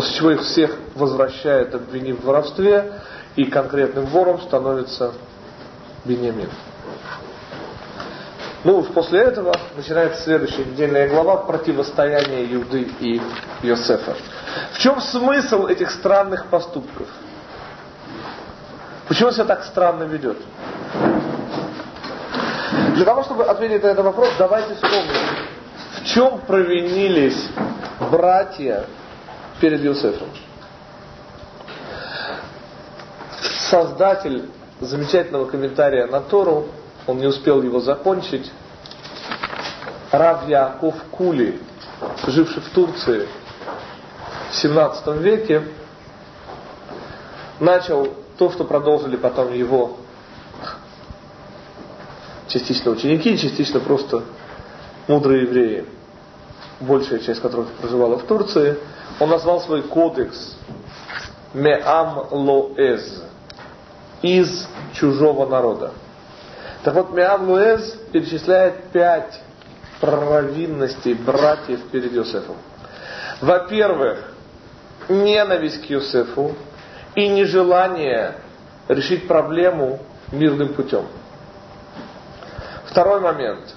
После чего их всех возвращает, обвинив в воровстве, и конкретным вором становится Беньямин. Ну после этого начинается следующая недельная глава противостояния Юды и Йосефа. В чем смысл этих странных поступков? Почему себя так странно ведет? Для того, чтобы ответить на этот вопрос, давайте вспомним, в чем провинились братья перед Иосифом. Создатель замечательного комментария на Тору, он не успел его закончить, Рав Яков живший в Турции в 17 веке, начал то, что продолжили потом его частично ученики, частично просто мудрые евреи, большая часть которых проживала в Турции, он назвал свой кодекс Меам Лоэз из чужого народа. Так вот, Меам Лоэз перечисляет пять провинностей братьев перед Иосифом. Во-первых, ненависть к Иосифу и нежелание решить проблему мирным путем. Второй момент.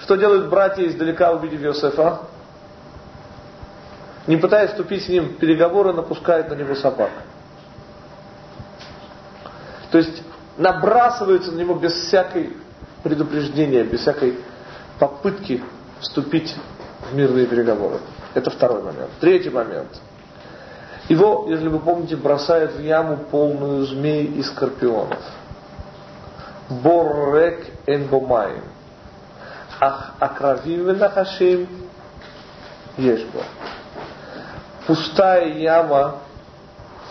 Что делают братья издалека, увидев Иосифа? Не пытаясь вступить с ним в переговоры, напускают на него собак. То есть набрасываются на него без всякой предупреждения, без всякой попытки вступить в мирные переговоры. Это второй момент. Третий момент. Его, если вы помните, бросают в яму полную змей и скорпионов. Боррек энбомаем. Ах акравим венахашим ешбо. Пустая яма,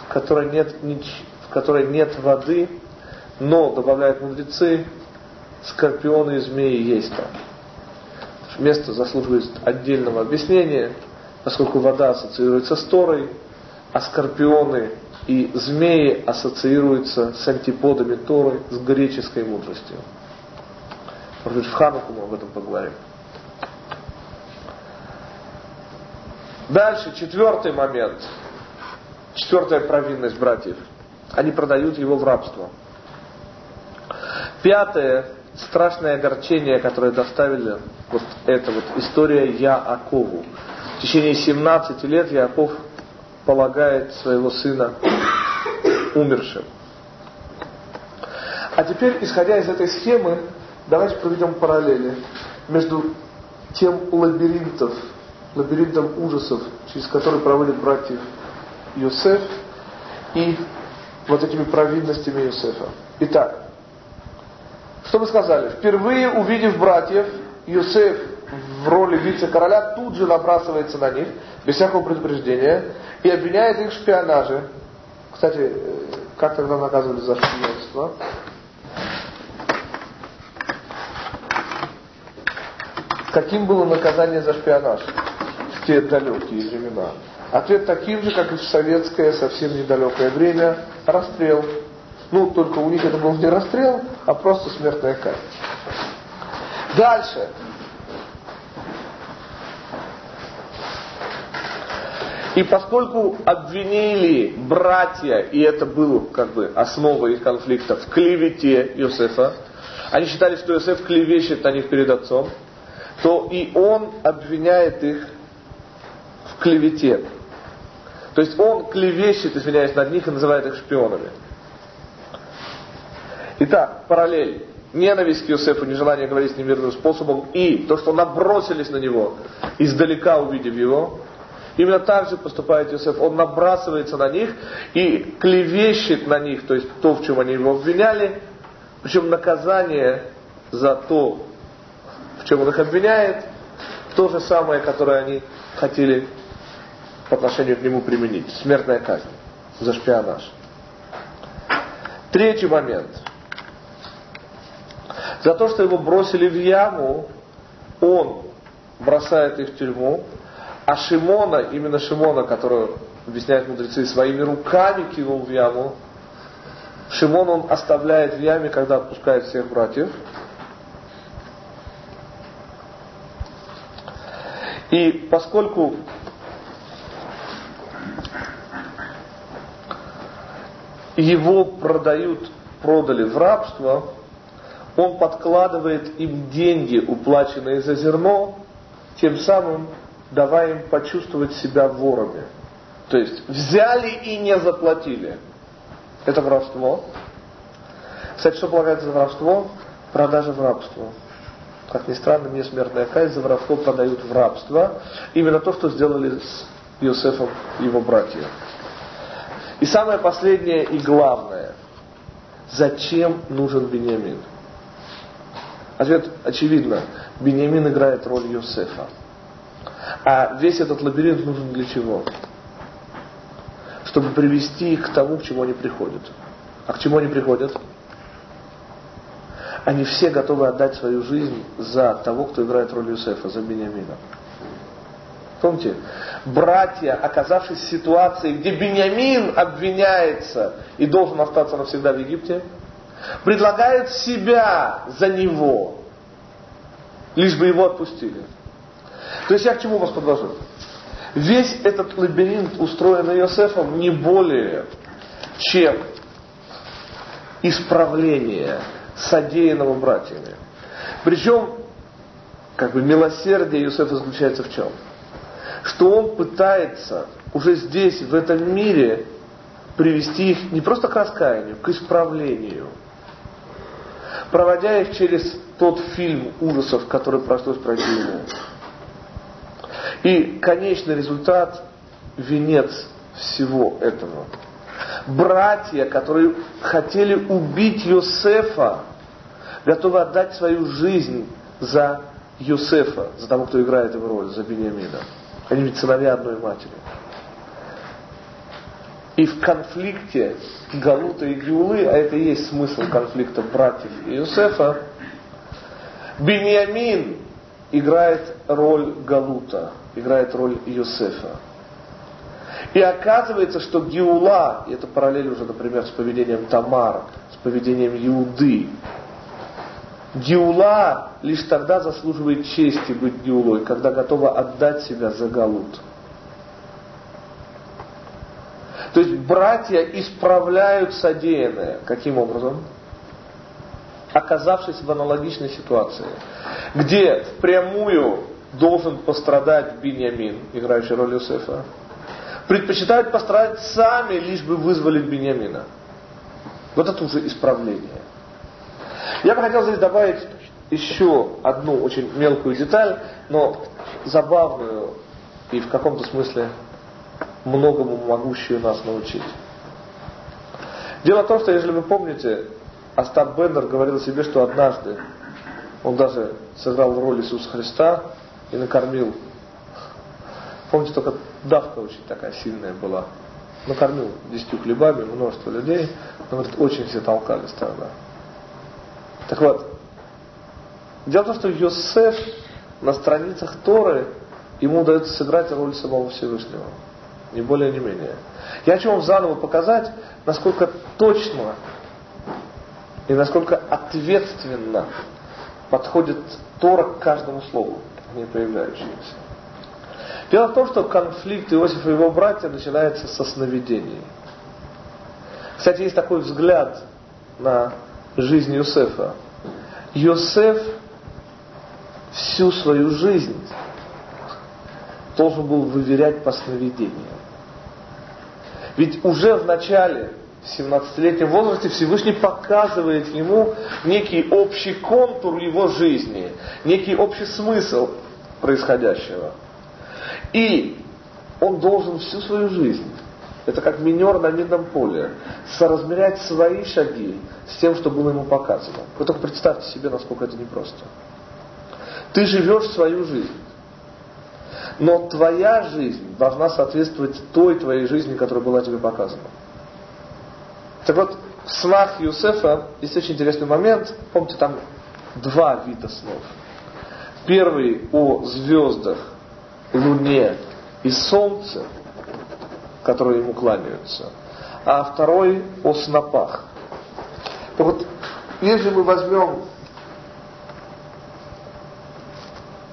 в которой нет, в которой нет воды, но, добавляют мудрецы, скорпионы и змеи есть там. Место заслуживает отдельного объяснения, поскольку вода ассоциируется с Торой, а скорпионы и змеи ассоциируются с антиподами Торы, с греческой мудростью. Может быть, в Хануку мы об этом поговорим. Дальше, четвертый момент. Четвертая провинность братьев. Они продают его в рабство. Пятое, страшное огорчение, которое доставили вот эта вот история Яакову. В течение 17 лет Яков полагает своего сына умершим. А теперь, исходя из этой схемы, давайте проведем параллели между тем лабиринтов, лабиринтом ужасов, через который проводят братьев Йосеф, и вот этими провинностями Йосефа. Итак, что мы сказали? Впервые увидев братьев, Йосеф в роли вице-короля тут же набрасывается на них, без всякого предупреждения, и обвиняет их в шпионаже. Кстати, э, как тогда наказывали за шпионство? Каким было наказание за шпионаж те далекие времена? Ответ таким же, как и в советское совсем недалекое время, расстрел. Ну, только у них это был не расстрел, а просто смертная казнь. Дальше. И поскольку обвинили братья, и это было как бы основа их конфликта, в клевете Иосифа, они считали, что Иосиф клевещет на них перед отцом, то и он обвиняет их в клевете. То есть он клевещет, извиняюсь, над них и называет их шпионами. Итак, параллель. Ненависть к Иосифу, нежелание говорить с ним мирным способом и то, что набросились на него, издалека увидев его, Именно так же поступает Иосиф. Он набрасывается на них и клевещет на них, то есть то, в чем они его обвиняли. Причем наказание за то, в чем он их обвиняет, то же самое, которое они хотели по отношению к нему применить. Смертная казнь за шпионаж. Третий момент. За то, что его бросили в яму, он бросает их в тюрьму, а Шимона, именно Шимона, которую объясняют мудрецы, своими руками кинул в яму. Шимон он оставляет в яме, когда отпускает всех братьев. И поскольку его продают, продали в рабство, он подкладывает им деньги, уплаченные за зерно, тем самым давая им почувствовать себя ворами. То есть взяли и не заплатили. Это воровство. Кстати, что полагается за воровство? Продажа в рабство. Как ни странно, мне смертная казнь за воровство продают в рабство. Именно то, что сделали с Иосифом его братья. И самое последнее и главное. Зачем нужен Бениамин? Ответ очевидно. Бениамин играет роль Иосифа. А весь этот лабиринт нужен для чего? Чтобы привести их к тому, к чему они приходят. А к чему они приходят? Они все готовы отдать свою жизнь за того, кто играет роль Юсефа, за Бениамина. Помните, братья, оказавшись в ситуации, где Бениамин обвиняется и должен остаться навсегда в Египте, предлагают себя за него, лишь бы его отпустили. То есть я к чему вас подвожу? Весь этот лабиринт, устроенный Иосифом, не более, чем исправление содеянного братьями. Причем, как бы милосердие Иосифа заключается в чем? Что он пытается уже здесь, в этом мире, привести их не просто к раскаянию, к исправлению. Проводя их через тот фильм ужасов, который пришлось пройти ему. И конечный результат, венец всего этого. Братья, которые хотели убить Йосефа, готовы отдать свою жизнь за Йосефа, за того, кто играет его роль, за Бениамина. Они ведь сыновья одной матери. И в конфликте Галута и Гиулы, а это и есть смысл конфликта братьев Иосифа, Бениамин играет роль Галута, играет роль Иосифа. И оказывается, что Гиула, и это параллель уже, например, с поведением Тамара, с поведением Иуды, Гиула лишь тогда заслуживает чести быть Гиулой, когда готова отдать себя за Галут. То есть братья исправляют содеянное. Каким образом? Оказавшись в аналогичной ситуации, где впрямую должен пострадать Беньямин, играющий роль Иосифа, предпочитают пострадать сами, лишь бы вызволить Беньямина. Вот это уже исправление. Я бы хотел здесь добавить еще одну очень мелкую деталь, но забавную и в каком-то смысле многому могущую нас научить. Дело в том, что, если вы помните, Остап Бендер говорил себе, что однажды он даже сыграл роль Иисуса Христа и накормил. Помните, только давка очень такая сильная была. Накормил десятью хлебами множество людей. Он говорит, очень все толкались тогда. Так вот, дело в том, что Йосеф на страницах Торы ему удается сыграть роль самого Всевышнего. Ни более, ни менее. Я хочу вам заново показать, насколько точно и насколько ответственно подходит Тора к каждому слову, не появляющемуся. Дело в том, что конфликт Иосифа и его братья начинается со сновидений. Кстати, есть такой взгляд на жизнь Иосифа. Иосиф всю свою жизнь должен был выверять по сновидениям. Ведь уже в начале, в 17-летнем возрасте, Всевышний показывает ему некий общий контур его жизни, некий общий смысл происходящего. И он должен всю свою жизнь, это как минер на минном поле, соразмерять свои шаги с тем, что было ему показано. Вы только представьте себе, насколько это непросто. Ты живешь свою жизнь. Но твоя жизнь должна соответствовать той твоей жизни, которая была тебе показана. Так вот, в снах Юсефа есть очень интересный момент. Помните, там два вида снов. Первый о звездах, луне и солнце, которые ему кланяются. А второй о снопах. Так вот, если мы возьмем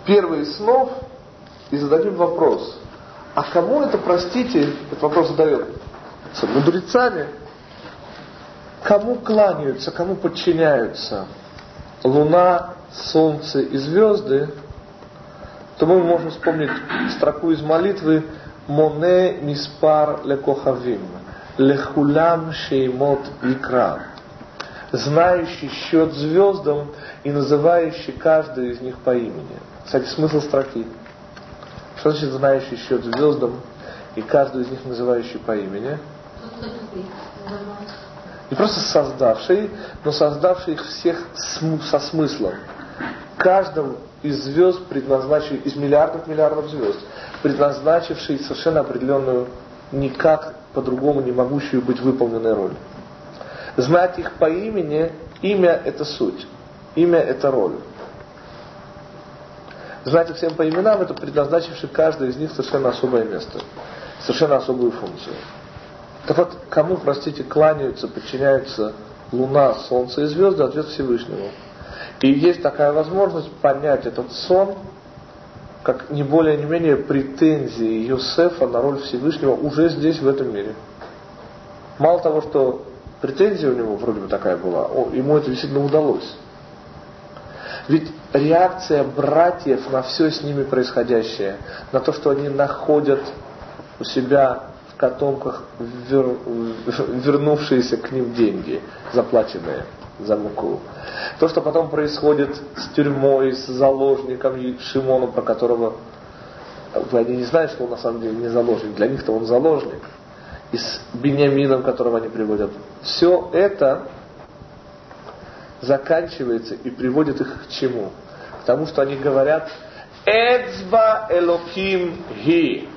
первый снов, и зададим вопрос, а кому это, простите, этот вопрос задает? Мудрецами кому кланяются, кому подчиняются Луна, Солнце и звезды, то мы можем вспомнить строку из молитвы «Моне миспар лекохавим, лехулям шеймот икра» знающий счет звездам и называющий каждую из них по имени. Кстати, смысл строки. Что значит знающий счет звездам и каждую из них называющий по имени? Не просто создавший, но создавший их всех со смыслом. Каждому из звезд предназначивший, из миллиардов миллиардов звезд, предназначивший совершенно определенную, никак по-другому не могущую быть выполненной роль. Знать их по имени, имя это суть, имя это роль. Знать их всем по именам, это предназначивший каждый из них совершенно особое место, совершенно особую функцию. Так вот, кому, простите, кланяются, подчиняются Луна, Солнце и звезды, ответ Всевышнему. И есть такая возможность понять этот сон, как не более не менее претензии Юсефа на роль Всевышнего уже здесь, в этом мире. Мало того, что претензия у него вроде бы такая была, ему это действительно удалось. Ведь реакция братьев на все с ними происходящее, на то, что они находят у себя в котомках вер, вернувшиеся к ним деньги, заплаченные за муку. То, что потом происходит с тюрьмой, с заложником Шимоном, про которого вы они не знают, что он на самом деле не заложник. Для них-то он заложник и с Бениамином, которого они приводят. Все это заканчивается и приводит их к чему? К тому, что они говорят Эцба Элоким Ги.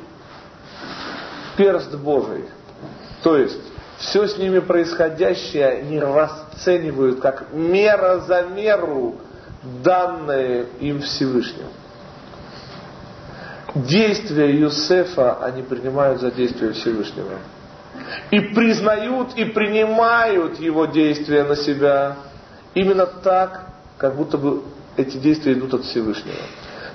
Перст Божий. То есть, все с ними происходящее они расценивают как мера за меру, данное им Всевышним. Действия Юсефа они принимают за действия Всевышнего и признают и принимают его действия на себя именно так, как будто бы эти действия идут от Всевышнего.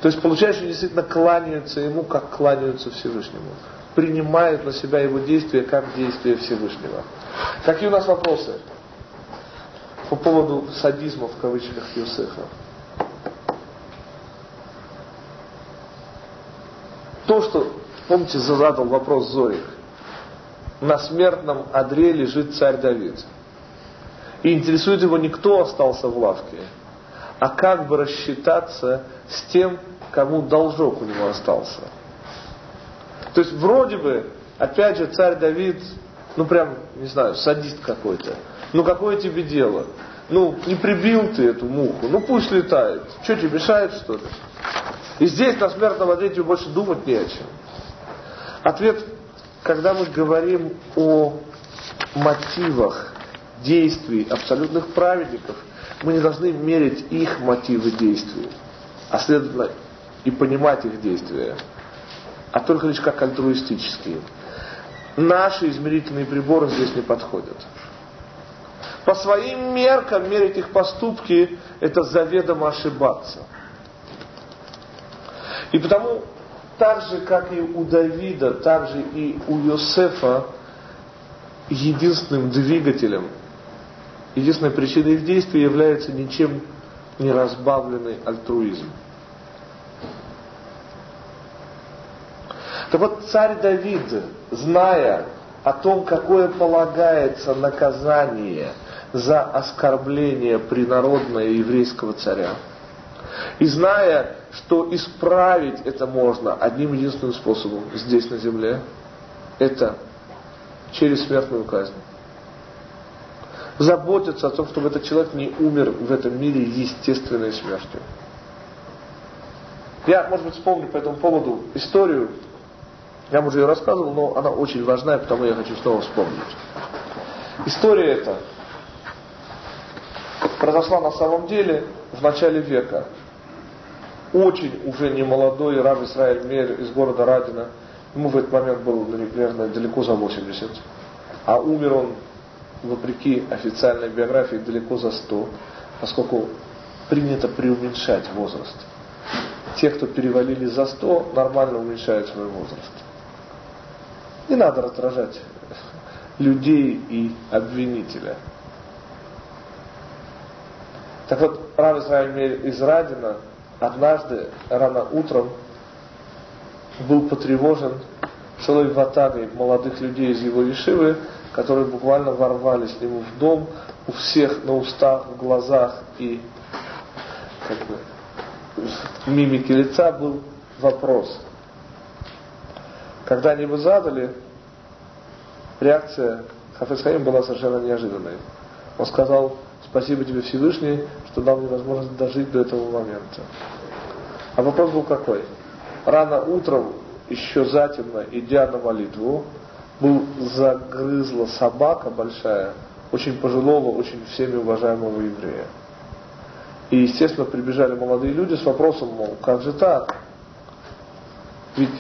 То есть получается, что действительно кланяются ему, как кланяются Всевышнему. Принимают на себя его действия, как действия Всевышнего. Какие у нас вопросы по поводу садизма в кавычках Юсефа? То, что, помните, задал вопрос Зорик на смертном одре лежит царь Давид. И интересует его не кто остался в лавке, а как бы рассчитаться с тем, кому должок у него остался. То есть вроде бы, опять же, царь Давид, ну прям, не знаю, садист какой-то. Ну какое тебе дело? Ну, не прибил ты эту муху, ну пусть летает. Что тебе мешает, что ли? И здесь на смертном одре тебе больше думать не о чем. Ответ когда мы говорим о мотивах действий абсолютных праведников, мы не должны мерить их мотивы действий, а следовательно и понимать их действия, а только лишь как альтруистические. Наши измерительные приборы здесь не подходят. По своим меркам мерить их поступки – это заведомо ошибаться. И потому так же, как и у Давида, так же и у Йосефа, единственным двигателем, единственной причиной их действия является ничем не разбавленный альтруизм. Так вот, царь Давид, зная о том, какое полагается наказание за оскорбление принародного еврейского царя, и зная, что исправить это можно одним единственным способом здесь на земле, это через смертную казнь. Заботиться о том, чтобы этот человек не умер в этом мире естественной смертью. Я, может быть, вспомню по этому поводу историю. Я уже ее рассказывал, но она очень важная, потому я хочу снова вспомнить. История эта произошла на самом деле в начале века очень уже не молодой Рав Исраиль Мер из города Радина. Ему в этот момент было наверное, далеко за 80. А умер он, вопреки официальной биографии, далеко за 100, поскольку принято преуменьшать возраст. Те, кто перевалили за 100, нормально уменьшают свой возраст. Не надо раздражать людей и обвинителя. Так вот, Рав Израиль из Радина однажды рано утром был потревожен целой ватагой молодых людей из его Ешивы, которые буквально ворвались к нему в дом, у всех на устах, в глазах и как бы, мимике лица был вопрос. Когда они его задали, реакция Хафиз Хаим была совершенно неожиданной. Он сказал, спасибо тебе Всевышний, что дал мне возможность дожить до этого момента. А вопрос был какой? Рано утром, еще затемно, идя на молитву, был загрызла собака большая, очень пожилого, очень всеми уважаемого еврея. И, естественно, прибежали молодые люди с вопросом, мол, как же так? Ведь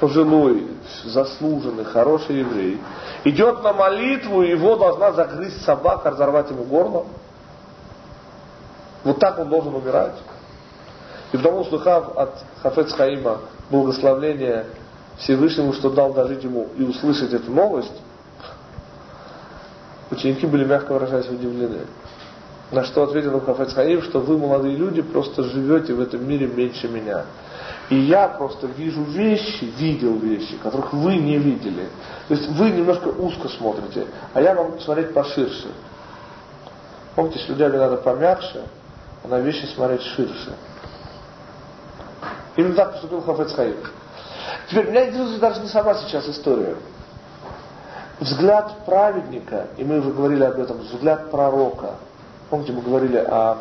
пожилой, заслуженный, хороший еврей идет на молитву, и его должна загрызть собака, разорвать ему горло. Вот так он должен умирать. И потому, услыхав от Хафец Хаима благословление Всевышнему, что дал дожить ему и услышать эту новость, ученики были, мягко выражаясь, удивлены. На что ответил Хафец Хаим, что вы, молодые люди, просто живете в этом мире меньше меня. И я просто вижу вещи, видел вещи, которых вы не видели. То есть вы немножко узко смотрите, а я могу смотреть поширше. Помните, с людьми надо помягче, а на вещи смотреть ширше. Именно так поступил Хафец Хаим. Теперь меня интересует даже не сама сейчас история. Взгляд праведника, и мы уже говорили об этом, взгляд пророка. Помните, мы говорили о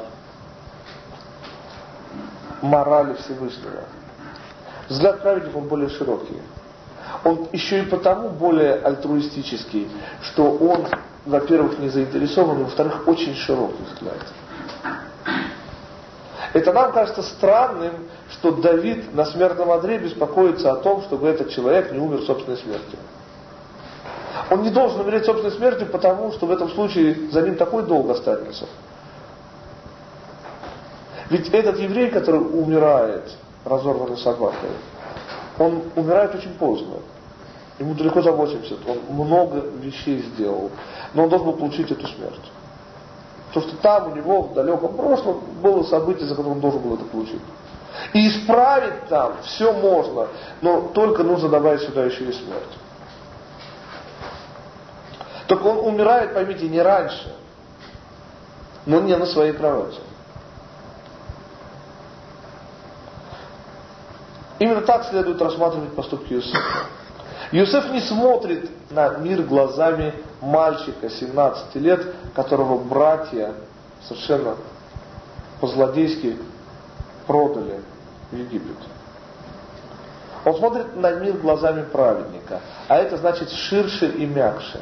морали Всевышнего. Взгляд праведника, он более широкий. Он еще и потому более альтруистический, что он, во-первых, не заинтересован, во-вторых, очень широкий взгляд. Это нам кажется странным, что Давид на смертном одре беспокоится о том, чтобы этот человек не умер собственной смертью. Он не должен умереть собственной смертью, потому что в этом случае за ним такой долг останется. Ведь этот еврей, который умирает разорванной собакой, он умирает очень поздно. Ему далеко за 80, он много вещей сделал, но он должен был получить эту смерть. Потому что там у него в далеком прошлом было событие, за которым он должен был это получить. И исправить там все можно, но только нужно добавить сюда еще и смерть. Только он умирает, поймите, не раньше, но не на своей кровати. Именно так следует рассматривать поступки Иосифа. Иосиф не смотрит на мир глазами мальчика 17 лет, которого братья совершенно по-злодейски продали в Египет. Он смотрит на мир глазами праведника, а это значит ширше и мягче.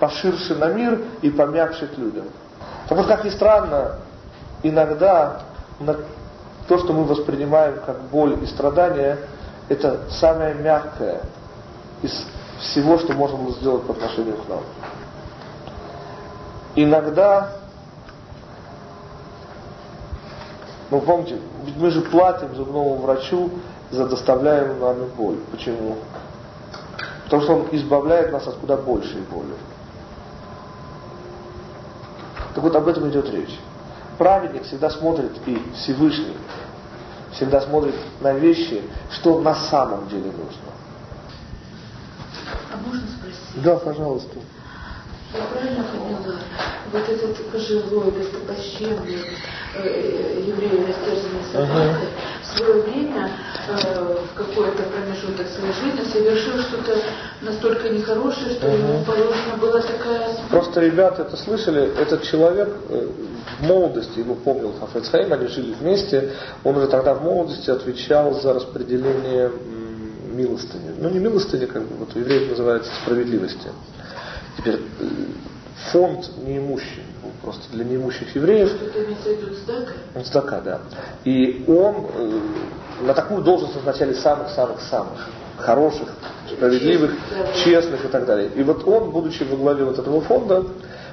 Поширше на мир и помягче к людям. Потому что, как ни странно, иногда то, что мы воспринимаем как боль и страдания, это самое мягкое из всего, что можно было сделать по отношению к нам. Иногда, ну помните, ведь мы же платим зубному врачу за доставляемую нами боль. Почему? Потому что он избавляет нас от куда большей боли. Так вот об этом идет речь. Праведник всегда смотрит и Всевышний всегда смотрит на вещи, что на самом деле нужно. А можно спросить? Да, пожалуйста. Я правильно поняла, вот этот пожилой, достопочтенный э, еврей, растерзанный собакой, uh-huh. в свое время, э, в какой-то промежуток своей жизни, совершил что-то настолько нехорошее, что uh-huh. ему положена была такая. Просто ребята это слышали, этот человек э, в молодости, его помнил Хафецхайм, они жили вместе, он уже тогда в молодости отвечал за распределение милостыни. Ну не милостыни, как бы вот у евреев называется справедливости. Теперь э, фонд неимущий, ну, просто для неимущих евреев. Цдака, да. И он э, на такую должность назначали самых-самых-самых хороших, справедливых, честных и так далее. И вот он, будучи во главе вот этого фонда,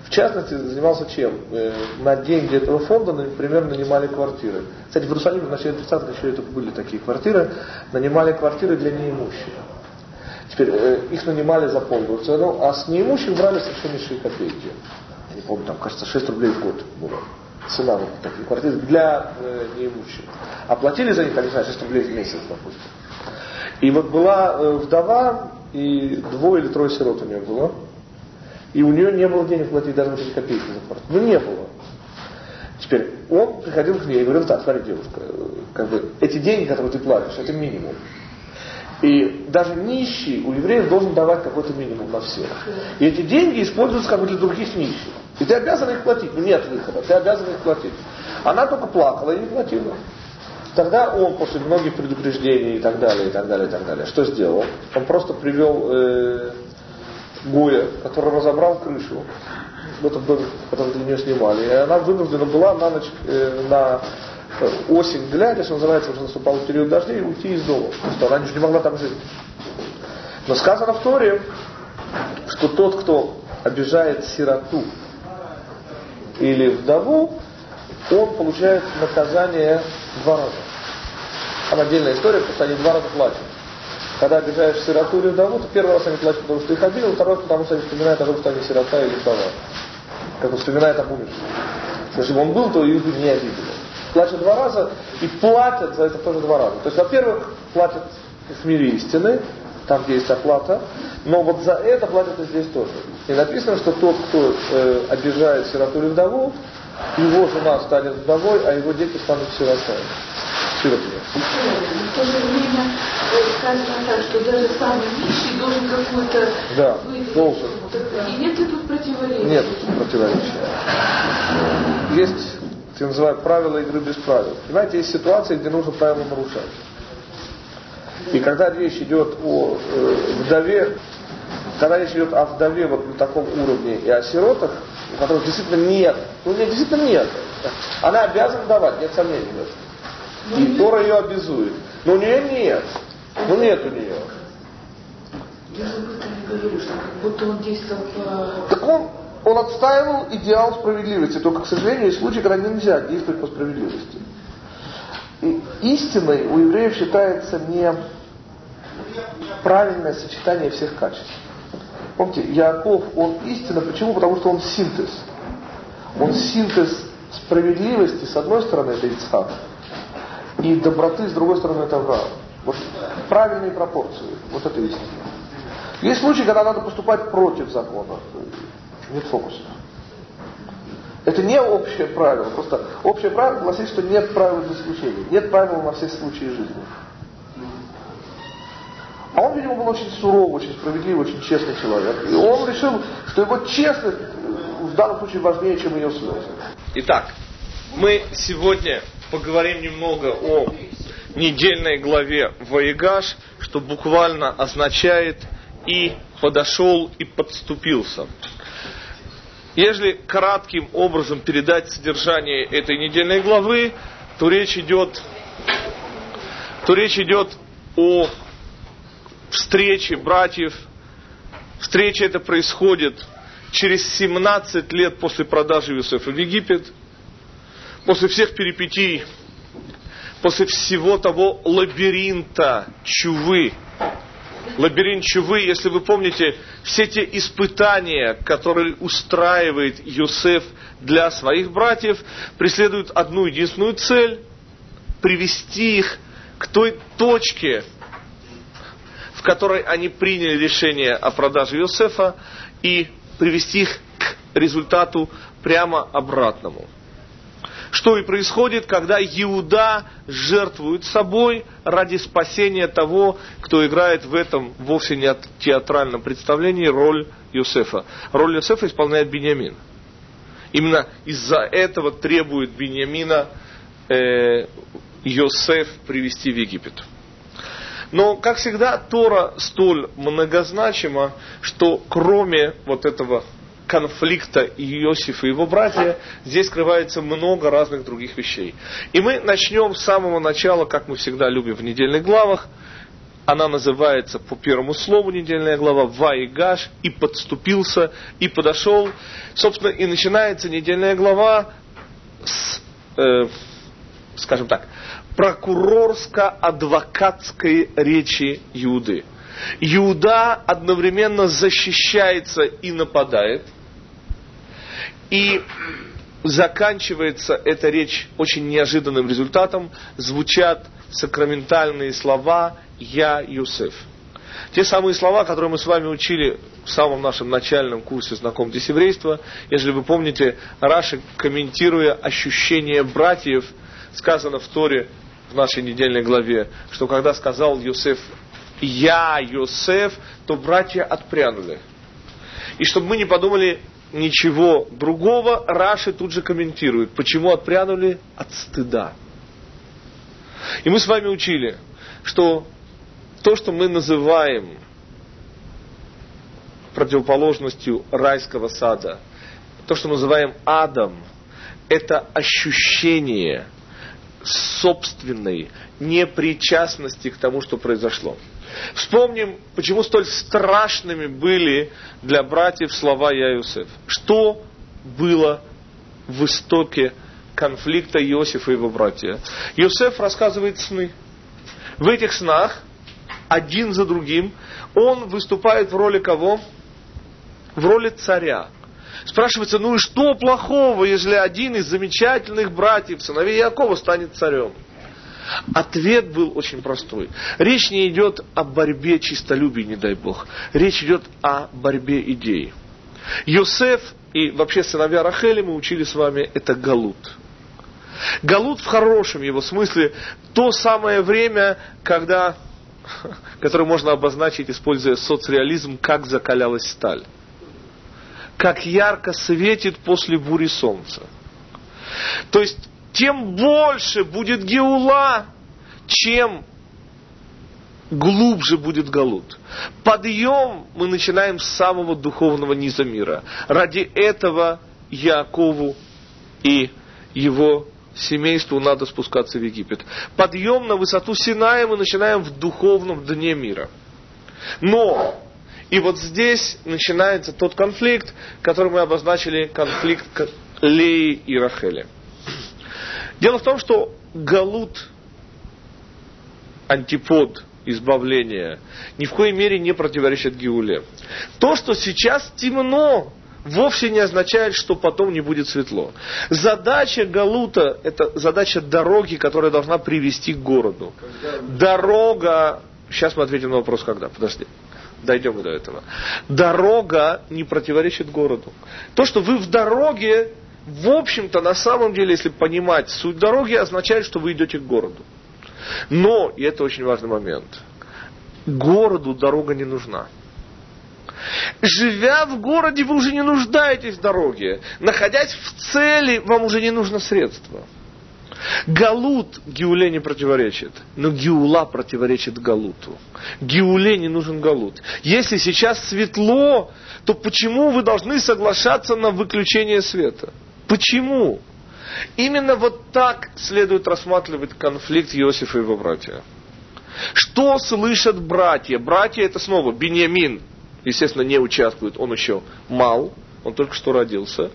в частности, занимался чем? Э, на деньги этого фонда, например, нанимали квартиры. Кстати, в Иерусалиме в начале 30-х еще это были такие квартиры. Нанимали квартиры для неимущих. Теперь э, их нанимали за полную цену, а с неимущих брали совершеннейшие копейки. Не помню, там, кажется, 6 рублей в год было. цена вот таких квартир для э, неимущих. Оплатили за них, не знаю, 6 рублей в месяц, допустим. И вот была вдова, и двое или трое сирот у нее было. И у нее не было денег платить даже 3 копейки за квартиру. Ну не было. Теперь он приходил к ней и говорил, так, смотри, девушка, как бы эти деньги, которые ты платишь, это минимум. И даже нищий у евреев должен давать какой-то минимум на всех. И эти деньги используются как бы для других нищих. И ты обязан их платить. Ну нет выхода, ты обязан их платить. Она только плакала и не платила. Тогда он после многих предупреждений и так далее, и так далее, и так далее, что сделал? Он просто привел э, Гоя, который разобрал крышу в этом доме, который для нее снимали. И она вынуждена была на ночь, э, на э, осень глядя, что называется, уже наступал период дождей, уйти из дома. Потому что она не могла там жить. Но сказано в Торе, что тот, кто обижает сироту или вдову, он получает наказание два раза. Там отдельная история, потому что они два раза платят. Когда обижаешь сироту или вдову, то первый раз они платят, потому что их обидел, второй раз, потому что они вспоминают о том, что они сирота или вдова. Как он вспоминает об умершем. Если бы он был, то их бы не обидели. Платят два раза и платят за это тоже два раза. То есть, во-первых, платят в мире истины, там, где есть оплата, но вот за это платят и здесь тоже. И написано, что тот, кто э, обижает сироту или вдову, его жена станет вдовой, а его дети станут сиротами. Сиротами. В то же время сказано так, что даже самый нищий должен какой-то да, должен. И нет ли тут противоречия? Нет противоречия. Есть, я называю, правила игры без правил. Понимаете, есть ситуации, где нужно правила нарушать. И когда речь идет о э, вдове, когда речь идет о вдове вот на таком уровне и о сиротах, у которых действительно нет, ну нет, действительно нет, она обязана давать, нет сомнений в этом. И Тора ее обязует. Но у нее нет. Ну нет у нее. Я не говорю, что как будто он действовал по... Так он, он отстаивал идеал справедливости. Только, к сожалению, есть случаи, когда нельзя действовать по справедливости. И истиной у евреев считается не правильное сочетание всех качеств. Помните, Яков, он истина, почему? Потому что он синтез. Он синтез справедливости, с одной стороны, это Ицхак, и доброты, с другой стороны, это Авраам. Вот правильные пропорции. Вот это истина. Есть случаи, когда надо поступать против закона. Нет фокуса. Это не общее правило. Просто общее правило гласит, что нет правил без исключения. Нет правил на все случаи жизни. А он, видимо, был очень суровый, очень справедливый, очень честный человек. И он решил, что его честность в данном случае важнее, чем ее слезы. Итак, мы сегодня поговорим немного о недельной главе Ваегаш, что буквально означает «и подошел и подступился». Если кратким образом передать содержание этой недельной главы, то речь идет, то речь идет о встрече братьев. Встреча эта происходит через 17 лет после продажи Иосифа в Египет, после всех перипетий, после всего того лабиринта чувы. Лабиринт чувы, если вы помните, все те испытания, которые устраивает Иосиф для своих братьев, преследуют одну единственную цель – привести их к той точке, которой они приняли решение о продаже Иосифа и привести их к результату прямо обратному. Что и происходит, когда Иуда жертвует собой ради спасения того, кто играет в этом вовсе не театральном представлении роль Иосифа. Роль Иосифа исполняет Бениамин. Именно из-за этого требует Бениамина э, Иосиф привести в Египет. Но, как всегда, Тора столь многозначима, что кроме вот этого конфликта Иосифа и его братья, здесь скрывается много разных других вещей. И мы начнем с самого начала, как мы всегда любим в недельных главах. Она называется по первому слову недельная глава «Ваигаш» и подступился, и подошел. Собственно, и начинается недельная глава с, э, скажем так, прокурорско-адвокатской речи Иуды. Иуда одновременно защищается и нападает. И заканчивается эта речь очень неожиданным результатом. Звучат сакраментальные слова «Я Юсеф». Те самые слова, которые мы с вами учили в самом нашем начальном курсе «Знакомьтесь еврейства». Если вы помните, Раши, комментируя ощущение братьев, сказано в Торе в нашей недельной главе, что когда сказал Юсеф «Я Юсеф», то братья отпрянули. И чтобы мы не подумали ничего другого, Раши тут же комментирует, почему отпрянули от стыда. И мы с вами учили, что то, что мы называем противоположностью райского сада, то, что мы называем адом, это ощущение собственной непричастности к тому, что произошло. Вспомним, почему столь страшными были для братьев слова Я. Что было в истоке конфликта Иосифа и его братья? Иосиф рассказывает сны. В этих снах один за другим, он выступает в роли кого? В роли царя. Спрашивается, ну и что плохого, если один из замечательных братьев, сыновей Якова, станет царем? Ответ был очень простой. Речь не идет о борьбе чистолюбия, не дай Бог. Речь идет о борьбе идей. Йосеф и вообще сыновья Рахели мы учили с вами, это Галут. Галут в хорошем его смысле то самое время, когда который можно обозначить, используя соцреализм, как закалялась сталь. Как ярко светит после бури солнца. То есть, тем больше будет Геула, чем глубже будет Галут. Подъем мы начинаем с самого духовного низа мира. Ради этого Якову и его семейству надо спускаться в Египет. Подъем на высоту Синая мы начинаем в духовном дне мира. Но, и вот здесь начинается тот конфликт, который мы обозначили, конфликт Леи и Рахели. Дело в том, что Галут, антипод избавления, ни в коей мере не противоречит Геуле. То, что сейчас темно, вовсе не означает, что потом не будет светло. Задача Галута – это задача дороги, которая должна привести к городу. Дорога, сейчас мы ответим на вопрос, когда, подожди. Дойдем до этого. Дорога не противоречит городу. То, что вы в дороге, в общем-то, на самом деле, если понимать суть дороги, означает, что вы идете к городу. Но, и это очень важный момент, городу дорога не нужна. Живя в городе, вы уже не нуждаетесь в дороге. Находясь в цели, вам уже не нужно средства. Галут Гиуле не противоречит, но Гиула противоречит Галуту. Гиуле не нужен Галут. Если сейчас светло, то почему вы должны соглашаться на выключение света? Почему? Именно вот так следует рассматривать конфликт Иосифа и его братья. Что слышат братья? Братья это снова Беньямин, естественно, не участвует, он еще мал, он только что родился.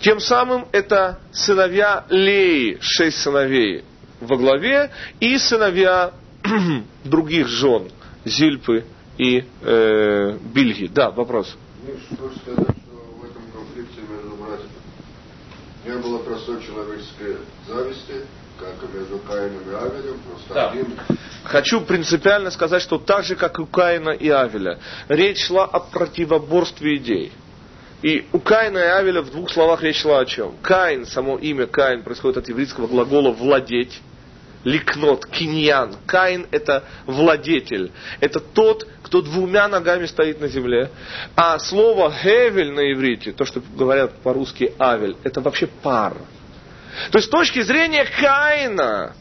Тем самым это сыновья Леи, шесть сыновей во главе, и сыновья других жен, Зильпы и э, Бильги. Да, вопрос. Ну, что сказать, что в этом конфликте между братьями не было простой человеческой зависти, как и между Каином и Авелем, просто да. один Хочу принципиально сказать, что так же, как и у Каина и Авеля, речь шла о противоборстве идей. И у Каина и Авеля в двух словах речь шла о чем? Каин, само имя Каин происходит от еврейского глагола «владеть», ликнот, киньян. Каин – это владетель. Это тот, кто двумя ногами стоит на земле. А слово «хевель» на иврите, то, что говорят по-русски «авель», это вообще пар. То есть с точки зрения Каина,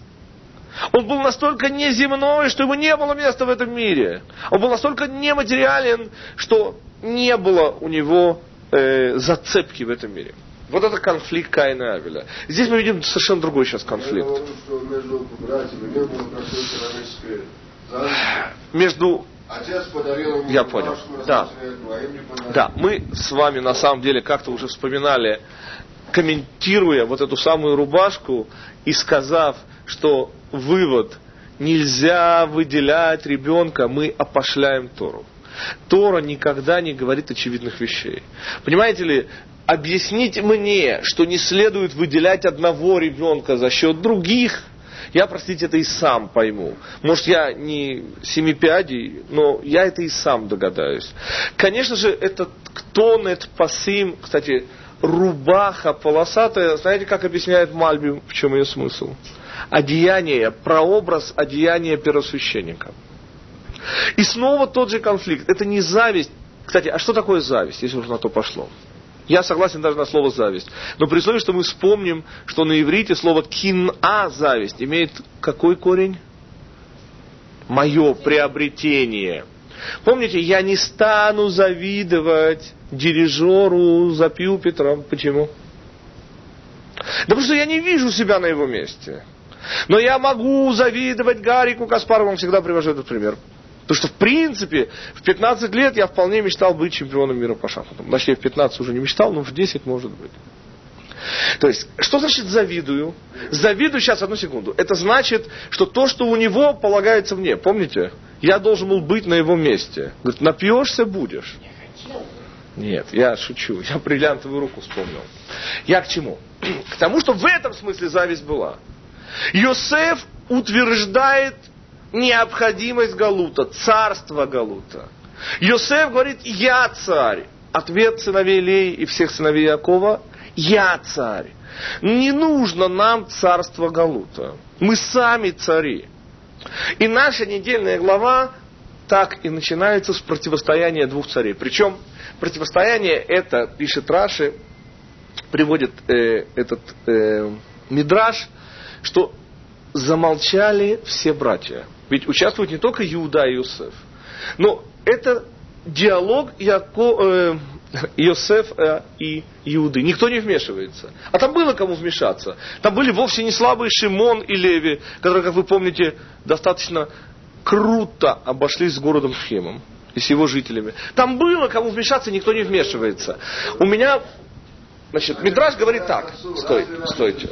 он был настолько неземной, что ему не было места в этом мире. Он был настолько нематериален, что не было у него э, зацепки в этом мире. Вот это конфликт Каина и Авеля. Здесь мы видим совершенно другой сейчас конфликт. Между Отец подарил ему Я понял. Да. да, мы с вами на самом деле как-то уже вспоминали, комментируя вот эту самую рубашку и сказав, что вывод, нельзя выделять ребенка, мы опошляем Тору. Тора никогда не говорит очевидных вещей. Понимаете ли, объяснить мне, что не следует выделять одного ребенка за счет других, я, простите, это и сам пойму. Может, я не семипядий, но я это и сам догадаюсь. Конечно же, этот ктонет пасим, кстати, рубаха полосатая, знаете, как объясняет Мальби, в чем ее смысл? Одеяние, прообраз одеяния первосвященника. И снова тот же конфликт. Это не зависть. Кстати, а что такое зависть, если уже на то пошло? Я согласен даже на слово зависть. Но при условии, что мы вспомним, что на иврите слово кин-а зависть имеет какой корень? Мое приобретение. Помните, я не стану завидовать дирижеру за Пюпитром. Почему? Да потому что я не вижу себя на его месте. Но я могу завидовать Гарику Каспарову, он всегда привожу этот пример. Потому что, в принципе, в 15 лет я вполне мечтал быть чемпионом мира по шахматам. Точнее, в 15 уже не мечтал, но в 10 может быть. То есть, что значит завидую? Завидую, сейчас, одну секунду. Это значит, что то, что у него, полагается мне. Помните? Я должен был быть на его месте. Говорит, напьешься, будешь. Нет, я шучу. Я бриллиантовую руку вспомнил. Я к чему? К тому, что в этом смысле зависть была. Йосеф утверждает необходимость Галута, царство Галута. Йосеф говорит, я царь. Ответ сыновей Леи и всех сыновей Якова, я царь. Не нужно нам царство Галута. Мы сами цари. И наша недельная глава так и начинается с противостояния двух царей. Причем противостояние это, пишет Раши, приводит э, этот э, Мидраш, что замолчали все братья. Ведь участвуют не только Иуда и Иосиф. Но это диалог Яко, э, Иосиф и Иуды. Никто не вмешивается. А там было кому вмешаться. Там были вовсе не слабые Шимон и Леви, которые, как вы помните, достаточно круто обошлись с городом Шхемом и с его жителями. Там было кому вмешаться, никто не вмешивается. У меня Значит, Мидраж говорит так. Стой, стойте.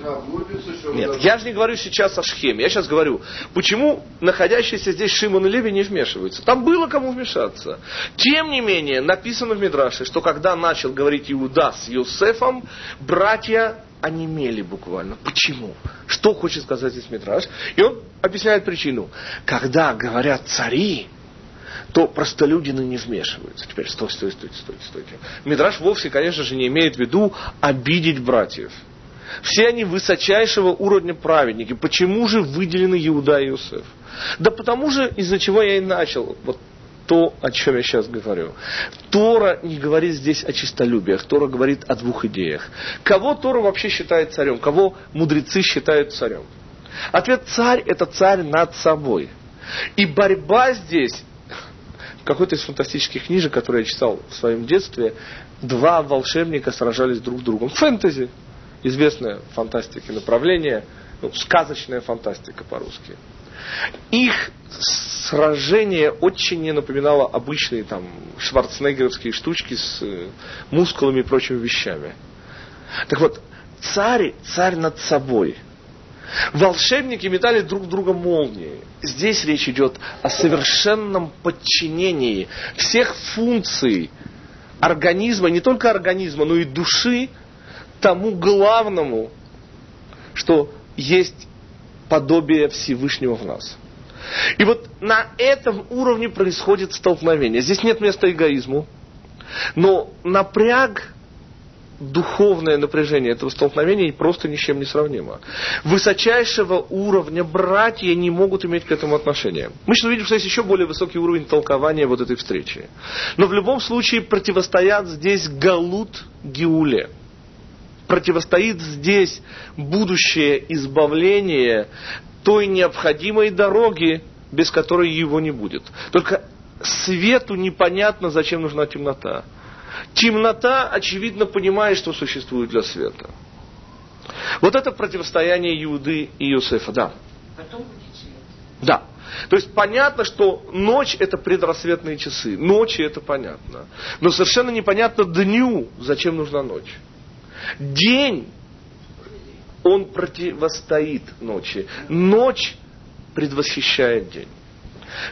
Нет, я же не говорю сейчас о Шхеме. Я сейчас говорю, почему находящиеся здесь Шимон и Леви не вмешиваются. Там было кому вмешаться. Тем не менее, написано в Мидраше, что когда начал говорить Иуда с Юсефом, братья онемели буквально. Почему? Что хочет сказать здесь Мидраш? И он объясняет причину. Когда говорят цари, то простолюдины не вмешиваются. Теперь стой, стой, стой, стой, стойте. Мидраш вовсе, конечно же, не имеет в виду обидеть братьев. Все они высочайшего уровня праведники. Почему же выделены Иуда и Иосиф? Да потому же, из-за чего я и начал. Вот то, о чем я сейчас говорю. Тора не говорит здесь о чистолюбиях, Тора говорит о двух идеях. Кого Тора вообще считает царем? Кого мудрецы считают царем? Ответ царь – это царь над собой. И борьба здесь какой-то из фантастических книжек, которые я читал в своем детстве, два волшебника сражались друг с другом. Фэнтези, известное фантастика направление, ну, сказочная фантастика по-русски. Их сражение очень не напоминало обычные там шварценеггеровские штучки с э, мускулами и прочими вещами. Так вот, царь, царь над собой – Волшебники метали друг друга молнии. Здесь речь идет о совершенном подчинении всех функций организма, не только организма, но и души, тому главному, что есть подобие Всевышнего в нас. И вот на этом уровне происходит столкновение. Здесь нет места эгоизму, но напряг духовное напряжение этого столкновения просто ни с чем не сравнимо. Высочайшего уровня братья не могут иметь к этому отношения. Мы сейчас увидим, что есть еще более высокий уровень толкования вот этой встречи. Но в любом случае противостоят здесь Галут Геуле. Противостоит здесь будущее избавление той необходимой дороги, без которой его не будет. Только свету непонятно, зачем нужна темнота. Темнота, очевидно, понимает, что существует для света. Вот это противостояние Иуды и Иосифа, да. Потом будет свет. Да. То есть понятно, что ночь это предрассветные часы. Ночи это понятно. Но совершенно непонятно дню, зачем нужна ночь. День, он противостоит ночи. Ночь предвосхищает день.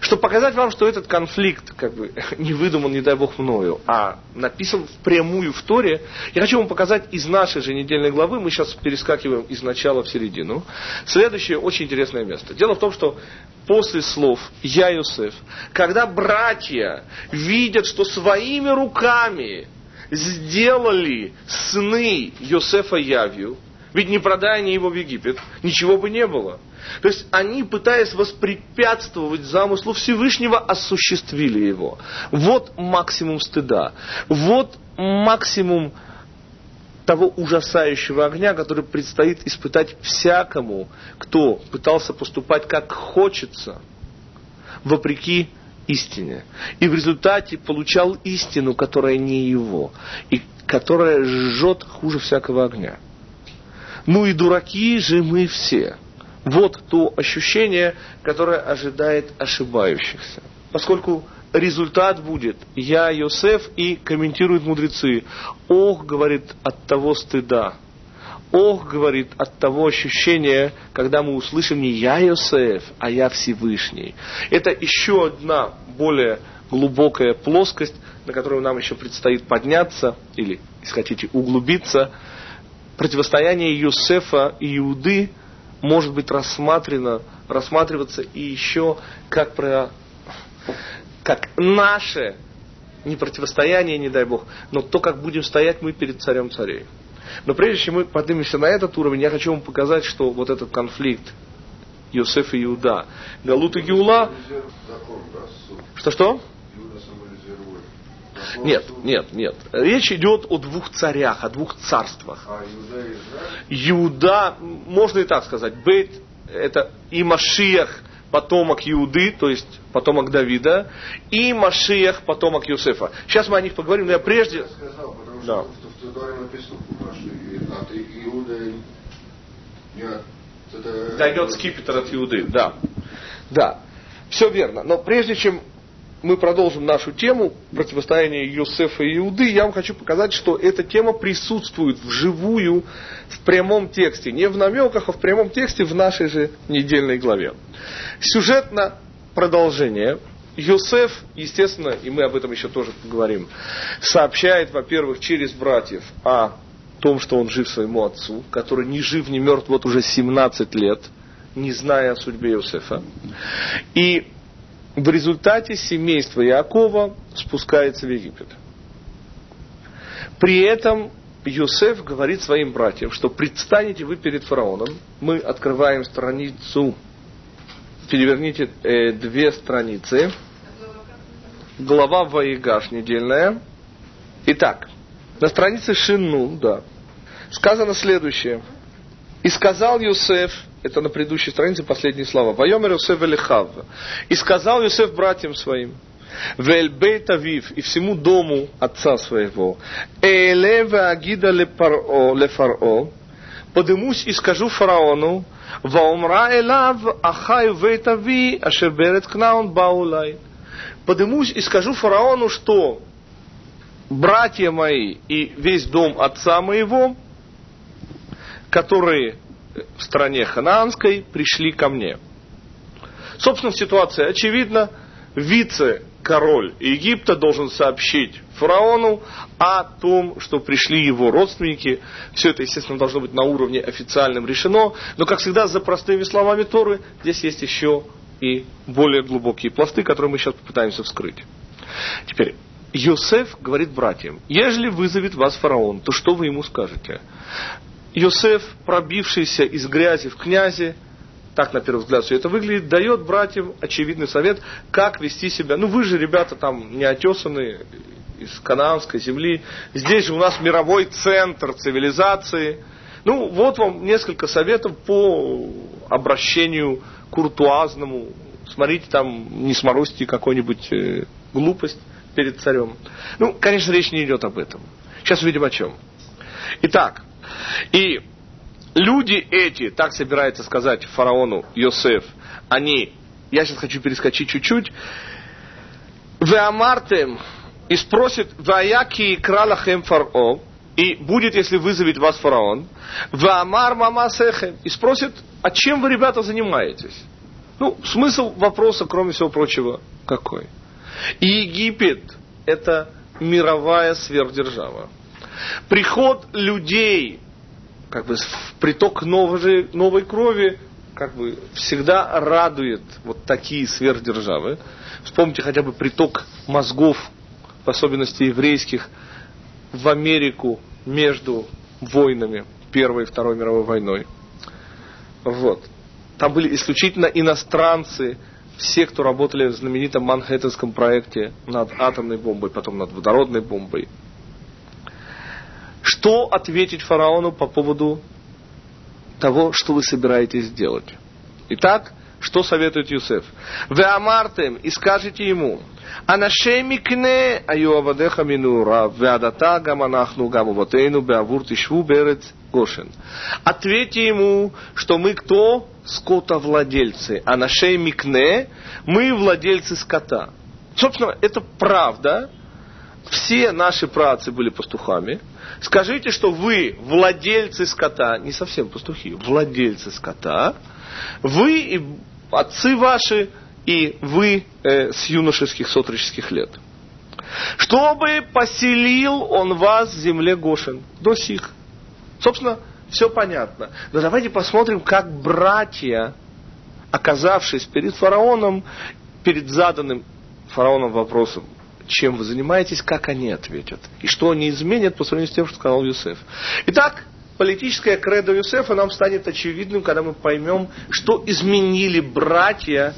Чтобы показать вам, что этот конфликт как бы не выдуман, не дай бог, мною, а написан впрямую в Торе, я хочу вам показать из нашей же недельной главы, мы сейчас перескакиваем из начала в середину, следующее очень интересное место. Дело в том, что после слов «Я Юсеф», когда братья видят, что своими руками сделали сны Йосефа Явью, ведь не продая они его в Египет, ничего бы не было. То есть они, пытаясь воспрепятствовать замыслу Всевышнего, осуществили его. Вот максимум стыда. Вот максимум того ужасающего огня, который предстоит испытать всякому, кто пытался поступать как хочется, вопреки истине. И в результате получал истину, которая не его, и которая жжет хуже всякого огня. Ну и дураки же мы все. Вот то ощущение, которое ожидает ошибающихся. Поскольку результат будет «Я Йосеф» и комментируют мудрецы. «Ох, — говорит, — от того стыда». Ох, говорит, от того ощущения, когда мы услышим не «Я Йосеф», а «Я Всевышний». Это еще одна более глубокая плоскость, на которую нам еще предстоит подняться, или, если хотите, углубиться – противостояние Юсефа и Иуды может быть рассмотрено, рассматриваться и еще как, про, как наше не противостояние, не дай Бог, но то, как будем стоять мы перед царем царей. Но прежде чем мы поднимемся на этот уровень, я хочу вам показать, что вот этот конфликт Иосиф и Иуда, Галут и Геула... Что-что? Нет, нет, нет. Речь идет о двух царях, о двух царствах. А Иуда, можно и так сказать, Бейт это и Машиях, потомок Иуды, то есть потомок Давида, и Машиях, потомок Юсефа. Сейчас мы о них поговорим, но я прежде... Я сказал, потому что, да. что в Торе написано, от Иуда это... Дойдет скипетр от Иуды, да. Да, все верно. Но прежде чем мы продолжим нашу тему противостояния Юсефа и Иуды, я вам хочу показать, что эта тема присутствует вживую в прямом тексте. Не в намеках, а в прямом тексте в нашей же недельной главе. Сюжетно продолжение. Йосеф, естественно, и мы об этом еще тоже поговорим, сообщает, во-первых, через братьев о том, что он жив своему отцу, который ни жив, ни мертв вот уже 17 лет, не зная о судьбе Иосифа. И в результате семейство Иакова спускается в Египет. При этом Йосеф говорит своим братьям, что предстанете вы перед фараоном. Мы открываем страницу, переверните э, две страницы. Глава Ваигаш недельная. Итак, на странице Шину, да, сказано следующее. И сказал Йосеф это на предыдущей странице последние слова. Вайомер Йосеф Элихав. И сказал Йосеф братьям своим, Вель бейт авив, и всему дому отца своего, Эле агида лефаро, подымусь и скажу фараону, Ваумра элав ахай вейт ави, ашер берет кнаун баулай. Подымусь и скажу фараону, что братья мои и весь дом отца моего, которые в стране ханаанской пришли ко мне. Собственно, ситуация очевидна. Вице-король Египта должен сообщить фараону о том, что пришли его родственники. Все это, естественно, должно быть на уровне официальном решено. Но, как всегда, за простыми словами Торы здесь есть еще и более глубокие пласты, которые мы сейчас попытаемся вскрыть. Теперь, Йосеф говорит братьям, ежели вызовет вас фараон, то что вы ему скажете? Йосеф, пробившийся из грязи в князи, так на первый взгляд все это выглядит, дает братьям очевидный совет, как вести себя. Ну вы же, ребята, там неотесанные из канадской земли. Здесь же у нас мировой центр цивилизации. Ну, вот вам несколько советов по обращению куртуазному. Смотрите, там не сморозьте какую-нибудь э, глупость перед царем. Ну, конечно, речь не идет об этом. Сейчас увидим о чем. Итак, и люди эти, так собирается сказать фараону Йосеф, они, я сейчас хочу перескочить чуть-чуть, Веамартем и спросит, Ваяки кралахем фарао, и будет, если вызовет вас фараон, Веамар мама сехем, и спросит, а чем вы, ребята, занимаетесь? Ну, смысл вопроса, кроме всего прочего, какой? И Египет – это мировая сверхдержава. Приход людей, как бы в приток новой, новой крови, как бы всегда радует вот такие сверхдержавы. Вспомните хотя бы приток мозгов, в особенности еврейских, в Америку между войнами, Первой и Второй мировой войной. Вот. Там были исключительно иностранцы, все, кто работали в знаменитом Манхэттенском проекте над атомной бомбой, потом над водородной бомбой. Что ответить фараону по поводу того, что вы собираетесь сделать? Итак, что советует Юсеф? Вы амартем и скажете ему, Анаше микне аюавадеха минура, веадата гаманахну гамуватейну беавур тишву берет гошен. Ответьте ему, что мы кто? Скотовладельцы. Анаше микне, мы владельцы скота. Собственно, это правда, все наши працы были пастухами. Скажите, что вы владельцы скота, не совсем пастухи, владельцы скота. Вы и отцы ваши и вы э, с юношеских, с отроческих лет. Чтобы поселил он вас в земле Гошин до сих. Собственно, все понятно. Но давайте посмотрим, как братья, оказавшись перед фараоном, перед заданным фараоном вопросом, чем вы занимаетесь, как они ответят. И что они изменят по сравнению с тем, что сказал Юсеф. Итак, политическая кредо Юсефа нам станет очевидным, когда мы поймем, что изменили братья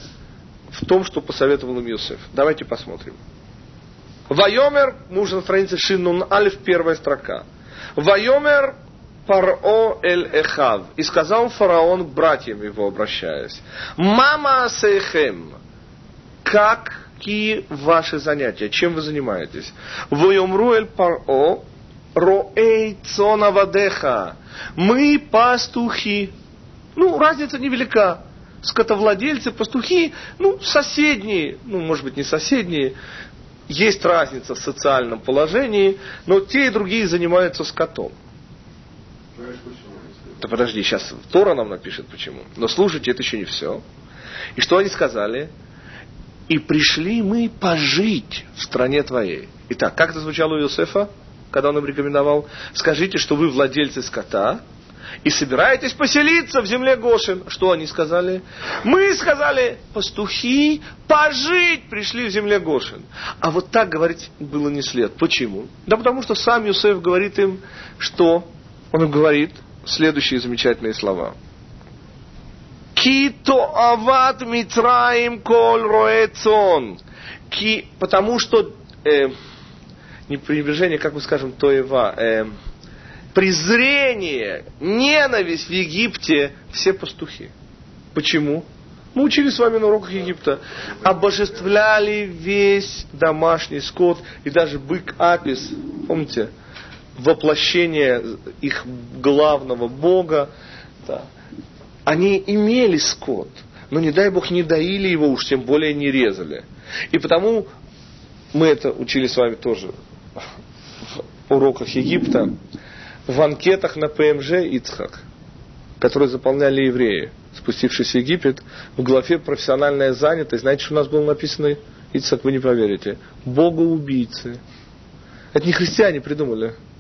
в том, что посоветовал им Юсеф. Давайте посмотрим. Вайомер, мы на странице Шиннун Алиф, первая строка. Вайомер Паро эль Эхав. И сказал фараон к братьям его, обращаясь. Мама сейхем. Какие ваши занятия? Чем вы занимаетесь? Вайомру эль Паро роэй цона вадеха. Мы пастухи. Ну, разница невелика скотовладельцы, пастухи, ну, соседние, ну, может быть, не соседние, есть разница в социальном положении, но те и другие занимаются скотом. Да подожди, сейчас Тора нам напишет почему. Но слушайте, это еще не все. И что они сказали? И пришли мы пожить в стране твоей. Итак, как это звучало у Иосифа, когда он им рекомендовал? Скажите, что вы владельцы скота, и собираетесь поселиться в земле Гошин. Что они сказали? Мы сказали, пастухи пожить пришли в земле Гошин. А вот так говорить было не след. Почему? Да потому что сам Юсеф говорит им, что он им говорит следующие замечательные слова. Кито ават митраим коль роэцон. Ки, потому что э, не пренебрежение, как мы скажем, тоева, э, презрение, ненависть в Египте все пастухи. Почему? Мы учили с вами на уроках Египта. Обожествляли весь домашний скот и даже бык Апис. Помните? Воплощение их главного бога. Да. Они имели скот, но не дай бог не доили его, уж тем более не резали. И потому мы это учили с вами тоже в уроках Египта в анкетах на ПМЖ Ицхак, которые заполняли евреи, спустившись в Египет, в главе «Профессиональная занятость». Знаете, что у нас было написано? Ицхак, вы не поверите. Богоубийцы. Это не христиане придумали.